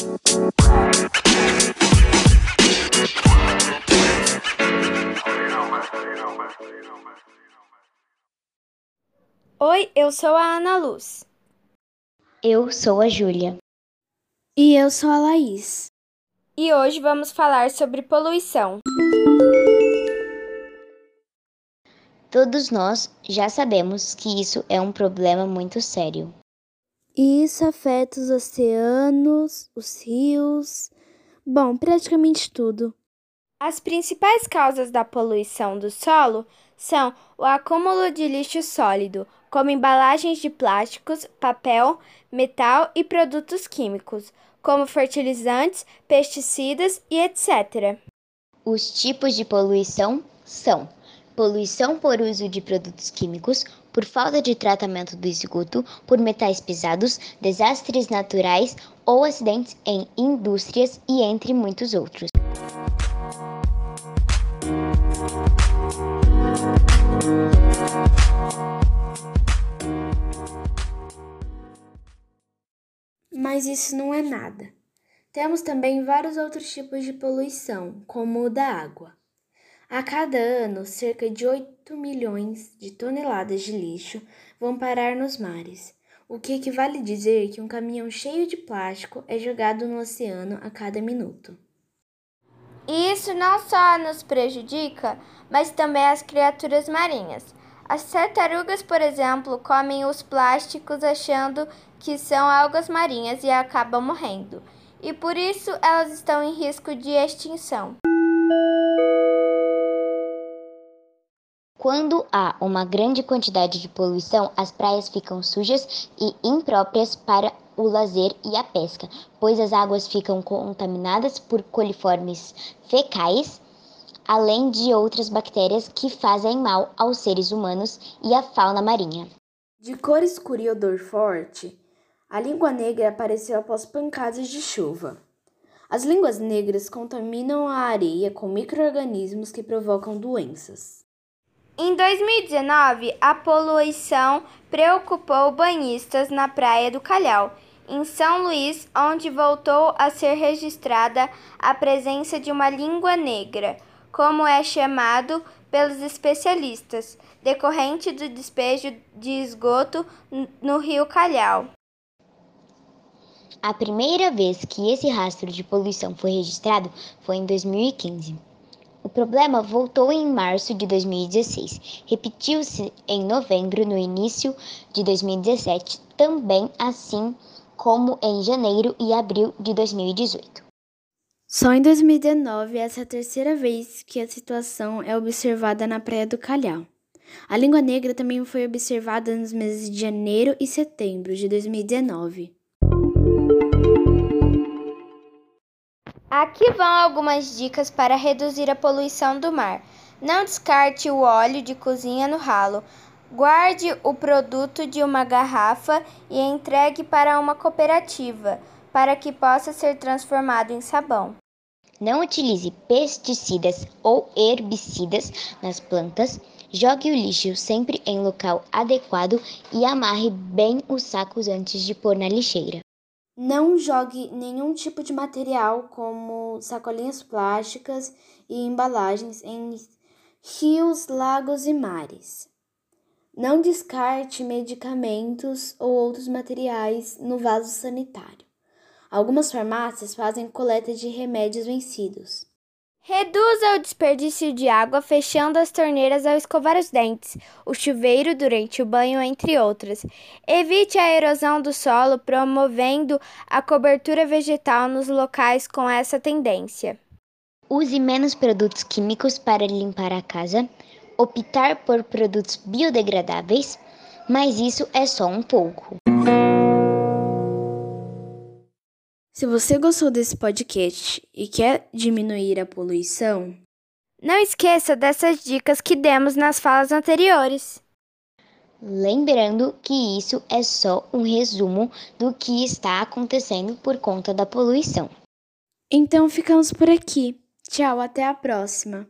Oi, eu sou a Ana Luz. Eu sou a Júlia. E eu sou a Laís. E hoje vamos falar sobre poluição. Todos nós já sabemos que isso é um problema muito sério. E isso afeta os oceanos, os rios, bom, praticamente tudo. As principais causas da poluição do solo são o acúmulo de lixo sólido, como embalagens de plásticos, papel, metal e produtos químicos, como fertilizantes, pesticidas e etc. Os tipos de poluição são poluição por uso de produtos químicos, por falta de tratamento do esgoto, por metais pesados, desastres naturais ou acidentes em indústrias e entre muitos outros. Mas isso não é nada. Temos também vários outros tipos de poluição, como o da água. A cada ano, cerca de 8 milhões de toneladas de lixo vão parar nos mares, o que equivale dizer que um caminhão cheio de plástico é jogado no oceano a cada minuto. E isso não só nos prejudica, mas também as criaturas marinhas. As tartarugas, por exemplo, comem os plásticos achando que são algas marinhas e acabam morrendo. E por isso elas estão em risco de extinção. Quando há uma grande quantidade de poluição, as praias ficam sujas e impróprias para o lazer e a pesca, pois as águas ficam contaminadas por coliformes fecais, além de outras bactérias que fazem mal aos seres humanos e à fauna marinha. De cor escura e odor forte, a língua negra apareceu após pancadas de chuva. As línguas negras contaminam a areia com micro-organismos que provocam doenças. Em 2019, a poluição preocupou banhistas na Praia do Calhau, em São Luís, onde voltou a ser registrada a presença de uma língua negra, como é chamado pelos especialistas, decorrente do despejo de esgoto no Rio Calhau. A primeira vez que esse rastro de poluição foi registrado foi em 2015. O problema voltou em março de 2016, repetiu-se em novembro no início de 2017, também assim como em janeiro e abril de 2018. Só em 2019 essa é a terceira vez que a situação é observada na Praia do Calhau. A língua negra também foi observada nos meses de janeiro e setembro de 2019. Aqui vão algumas dicas para reduzir a poluição do mar. Não descarte o óleo de cozinha no ralo. Guarde o produto de uma garrafa e entregue para uma cooperativa, para que possa ser transformado em sabão. Não utilize pesticidas ou herbicidas nas plantas. Jogue o lixo sempre em local adequado e amarre bem os sacos antes de pôr na lixeira. Não jogue nenhum tipo de material, como sacolinhas plásticas e embalagens, em rios, lagos e mares. Não descarte medicamentos ou outros materiais no vaso sanitário. Algumas farmácias fazem coleta de remédios vencidos. Reduza o desperdício de água fechando as torneiras ao escovar os dentes, o chuveiro durante o banho, entre outras. Evite a erosão do solo, promovendo a cobertura vegetal nos locais com essa tendência. Use menos produtos químicos para limpar a casa, optar por produtos biodegradáveis, mas isso é só um pouco. Se você gostou desse podcast e quer diminuir a poluição, não esqueça dessas dicas que demos nas falas anteriores. Lembrando que isso é só um resumo do que está acontecendo por conta da poluição. Então ficamos por aqui. Tchau, até a próxima.